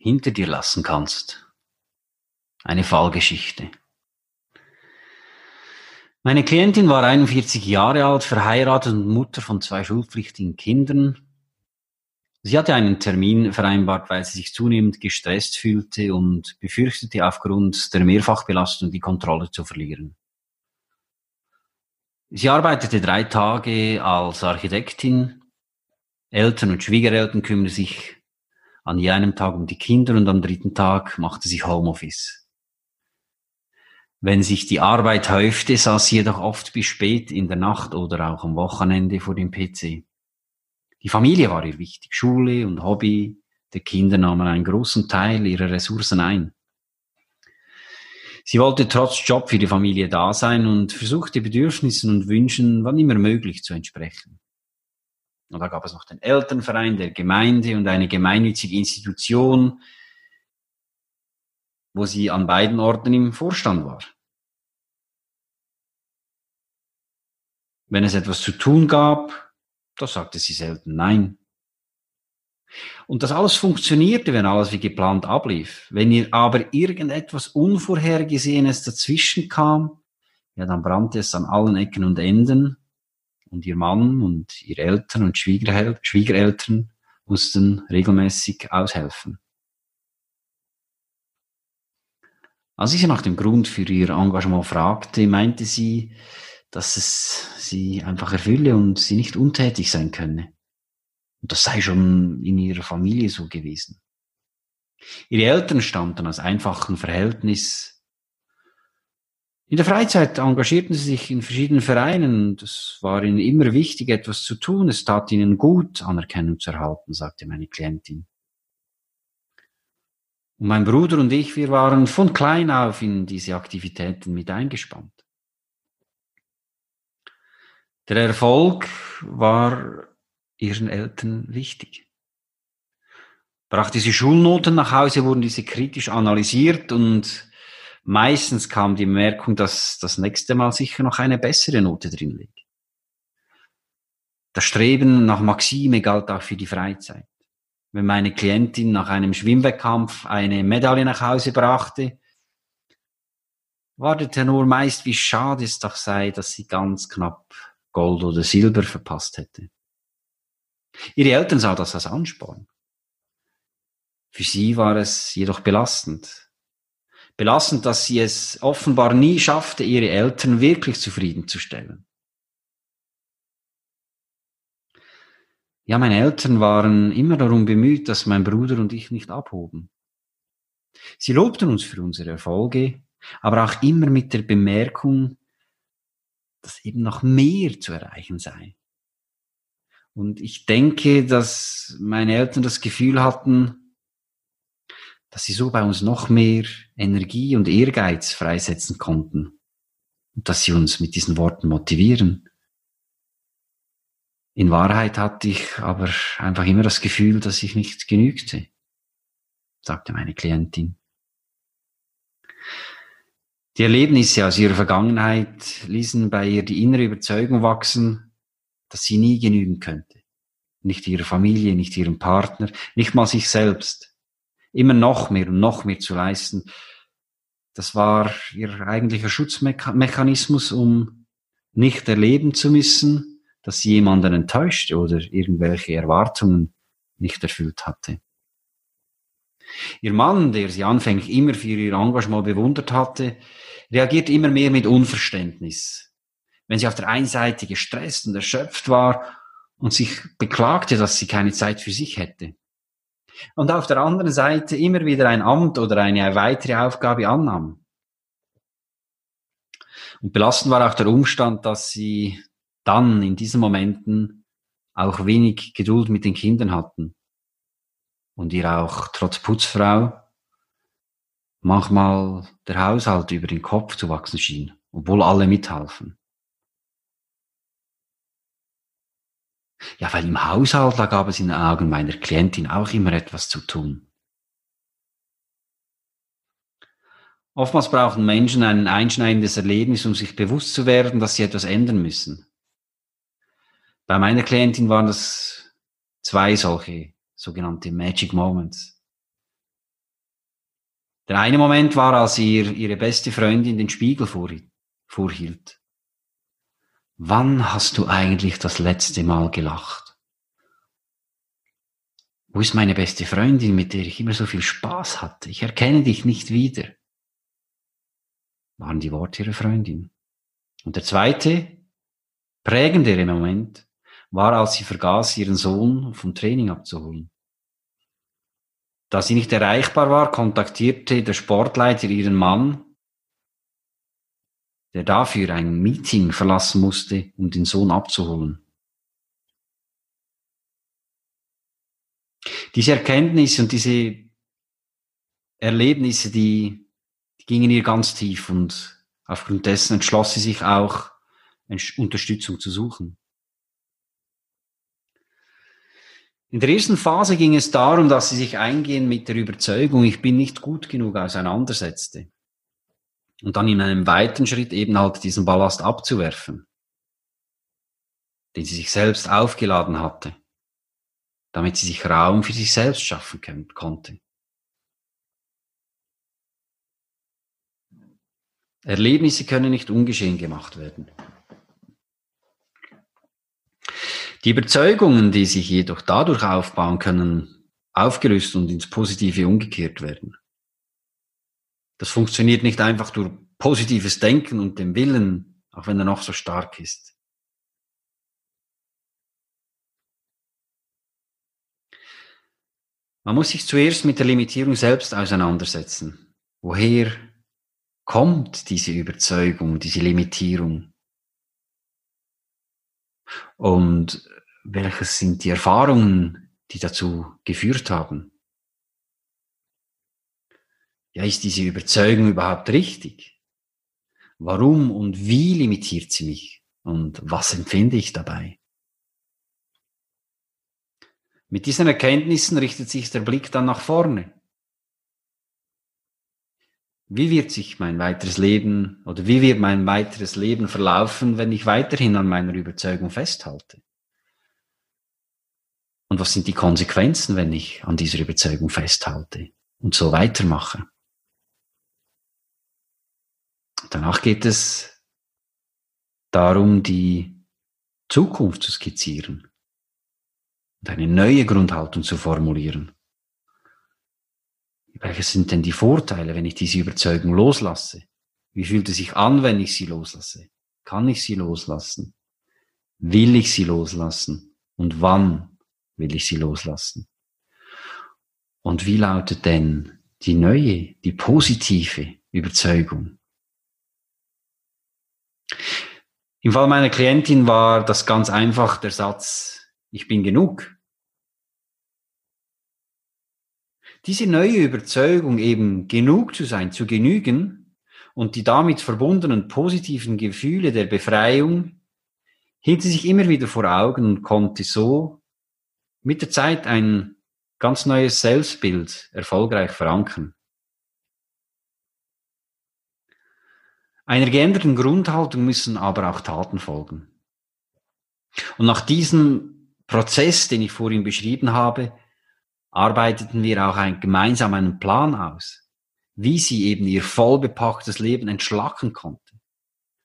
hinter dir lassen kannst. Eine Fallgeschichte. Meine Klientin war 41 Jahre alt, verheiratet und Mutter von zwei schulpflichtigen Kindern. Sie hatte einen Termin vereinbart, weil sie sich zunehmend gestresst fühlte und befürchtete aufgrund der Mehrfachbelastung die Kontrolle zu verlieren. Sie arbeitete drei Tage als Architektin. Eltern und Schwiegereltern kümmern sich an jenem Tag um die Kinder und am dritten Tag machte sie Homeoffice. Wenn sich die Arbeit häufte, saß sie jedoch oft bis spät in der Nacht oder auch am Wochenende vor dem PC. Die Familie war ihr wichtig, Schule und Hobby der Kinder nahmen einen großen Teil ihrer Ressourcen ein. Sie wollte trotz Job für die Familie da sein und versuchte Bedürfnissen und Wünschen wann immer möglich zu entsprechen. Und da gab es noch den Elternverein der Gemeinde und eine gemeinnützige Institution, wo sie an beiden Orten im Vorstand war. Wenn es etwas zu tun gab, da sagte sie selten Nein. Und das alles funktionierte, wenn alles wie geplant ablief. Wenn ihr aber irgendetwas Unvorhergesehenes dazwischen kam, ja, dann brannte es an allen Ecken und Enden und ihr Mann und ihre Eltern und Schwiegerel Schwiegereltern mussten regelmäßig aushelfen. Als ich sie nach dem Grund für ihr Engagement fragte, meinte sie, dass es sie einfach erfülle und sie nicht untätig sein könne. Und das sei schon in ihrer Familie so gewesen. Ihre Eltern stammten aus einfachen Verhältnis in der Freizeit engagierten sie sich in verschiedenen Vereinen. Das war ihnen immer wichtig, etwas zu tun. Es tat ihnen gut, Anerkennung zu erhalten, sagte meine Klientin. Und mein Bruder und ich, wir waren von klein auf in diese Aktivitäten mit eingespannt. Der Erfolg war ihren Eltern wichtig. Brachte sie Schulnoten nach Hause, wurden diese kritisch analysiert und meistens kam die Bemerkung, dass das nächste Mal sicher noch eine bessere Note drin liegt. Das Streben nach Maxime galt auch für die Freizeit. Wenn meine Klientin nach einem Schwimmwettkampf eine Medaille nach Hause brachte, war der Tenor meist, wie schade es doch sei, dass sie ganz knapp Gold oder Silber verpasst hätte. Ihre Eltern sah das als Ansporn. Für sie war es jedoch belastend, belastend, dass sie es offenbar nie schaffte, ihre Eltern wirklich zufriedenzustellen. Ja, meine Eltern waren immer darum bemüht, dass mein Bruder und ich nicht abhoben. Sie lobten uns für unsere Erfolge, aber auch immer mit der Bemerkung, dass eben noch mehr zu erreichen sei. Und ich denke, dass meine Eltern das Gefühl hatten, dass sie so bei uns noch mehr Energie und Ehrgeiz freisetzen konnten und dass sie uns mit diesen Worten motivieren. In Wahrheit hatte ich aber einfach immer das Gefühl, dass ich nicht genügte, sagte meine Klientin. Die Erlebnisse aus ihrer Vergangenheit ließen bei ihr die innere Überzeugung wachsen, dass sie nie genügen könnte. Nicht ihrer Familie, nicht ihrem Partner, nicht mal sich selbst immer noch mehr und noch mehr zu leisten. Das war ihr eigentlicher Schutzmechanismus, um nicht erleben zu müssen, dass sie jemanden enttäuscht oder irgendwelche Erwartungen nicht erfüllt hatte. Ihr Mann, der sie anfänglich immer für ihr Engagement bewundert hatte, reagiert immer mehr mit Unverständnis. Wenn sie auf der einen Seite gestresst und erschöpft war und sich beklagte, dass sie keine Zeit für sich hätte und auf der anderen Seite immer wieder ein Amt oder eine weitere Aufgabe annahm. Und belastend war auch der Umstand, dass sie dann in diesen Momenten auch wenig Geduld mit den Kindern hatten und ihr auch trotz Putzfrau manchmal der Haushalt über den Kopf zu wachsen schien, obwohl alle mithalfen. Ja, weil im Haushalt, da gab es in den Augen meiner Klientin auch immer etwas zu tun. Oftmals brauchen Menschen ein einschneidendes Erlebnis, um sich bewusst zu werden, dass sie etwas ändern müssen. Bei meiner Klientin waren das zwei solche sogenannte Magic Moments. Der eine Moment war, als ihr ihre beste Freundin den Spiegel vorhielt. Wann hast du eigentlich das letzte Mal gelacht? Wo ist meine beste Freundin, mit der ich immer so viel Spaß hatte? Ich erkenne dich nicht wieder. Waren die Worte ihrer Freundin. Und der zweite, prägendere Moment, war, als sie vergaß, ihren Sohn vom Training abzuholen. Da sie nicht erreichbar war, kontaktierte der Sportleiter ihren Mann der dafür ein Meeting verlassen musste, um den Sohn abzuholen. Diese Erkenntnisse und diese Erlebnisse, die, die gingen ihr ganz tief und aufgrund dessen entschloss sie sich auch, Unterstützung zu suchen. In der ersten Phase ging es darum, dass sie sich eingehend mit der Überzeugung, ich bin nicht gut genug auseinandersetzte und dann in einem weiteren Schritt eben halt diesen Ballast abzuwerfen, den sie sich selbst aufgeladen hatte, damit sie sich Raum für sich selbst schaffen konnte. Erlebnisse können nicht ungeschehen gemacht werden. Die Überzeugungen, die sich jedoch dadurch aufbauen können, aufgelöst und ins Positive umgekehrt werden. Das funktioniert nicht einfach durch positives Denken und dem Willen, auch wenn er noch so stark ist. Man muss sich zuerst mit der Limitierung selbst auseinandersetzen. Woher kommt diese Überzeugung, diese Limitierung? Und welches sind die Erfahrungen, die dazu geführt haben? Ja, ist diese Überzeugung überhaupt richtig? Warum und wie limitiert sie mich? Und was empfinde ich dabei? Mit diesen Erkenntnissen richtet sich der Blick dann nach vorne. Wie wird sich mein weiteres Leben oder wie wird mein weiteres Leben verlaufen, wenn ich weiterhin an meiner Überzeugung festhalte? Und was sind die Konsequenzen, wenn ich an dieser Überzeugung festhalte und so weitermache? Danach geht es darum, die Zukunft zu skizzieren und eine neue Grundhaltung zu formulieren. Welche sind denn die Vorteile, wenn ich diese Überzeugung loslasse? Wie fühlt es sich an, wenn ich sie loslasse? Kann ich sie loslassen? Will ich sie loslassen? Und wann will ich sie loslassen? Und wie lautet denn die neue, die positive Überzeugung? Im Fall meiner Klientin war das ganz einfach der Satz, ich bin genug. Diese neue Überzeugung, eben genug zu sein, zu genügen und die damit verbundenen positiven Gefühle der Befreiung, hielt sie sich immer wieder vor Augen und konnte so mit der Zeit ein ganz neues Selbstbild erfolgreich verankern. Einer geänderten Grundhaltung müssen aber auch Taten folgen. Und nach diesem Prozess, den ich vorhin beschrieben habe, arbeiteten wir auch ein, gemeinsam einen Plan aus, wie sie eben ihr vollbepacktes Leben entschlacken konnte.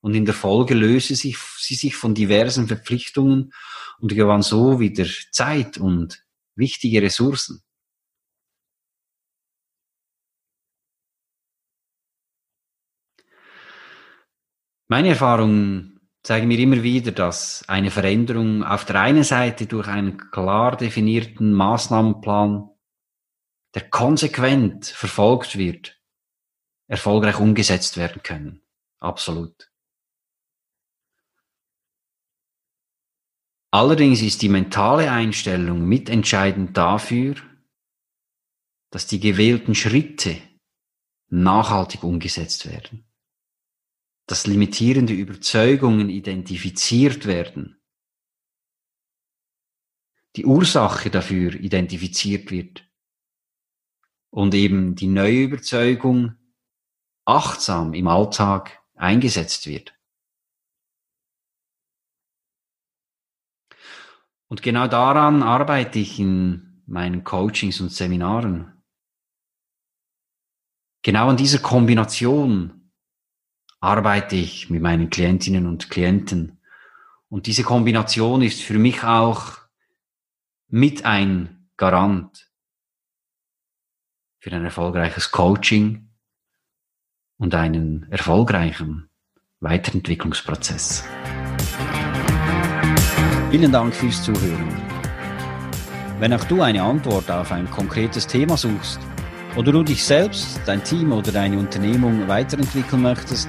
Und in der Folge löste sich, sie sich von diversen Verpflichtungen und gewann so wieder Zeit und wichtige Ressourcen. Meine Erfahrungen zeigen mir immer wieder, dass eine Veränderung auf der einen Seite durch einen klar definierten Maßnahmenplan, der konsequent verfolgt wird, erfolgreich umgesetzt werden können. Absolut. Allerdings ist die mentale Einstellung mitentscheidend dafür, dass die gewählten Schritte nachhaltig umgesetzt werden. Dass limitierende Überzeugungen identifiziert werden. Die Ursache dafür identifiziert wird. Und eben die neue Überzeugung achtsam im Alltag eingesetzt wird. Und genau daran arbeite ich in meinen Coachings und Seminaren. Genau an dieser Kombination arbeite ich mit meinen Klientinnen und Klienten. Und diese Kombination ist für mich auch mit ein Garant für ein erfolgreiches Coaching und einen erfolgreichen Weiterentwicklungsprozess. Vielen Dank fürs Zuhören. Wenn auch du eine Antwort auf ein konkretes Thema suchst, oder du dich selbst, dein Team oder deine Unternehmung weiterentwickeln möchtest,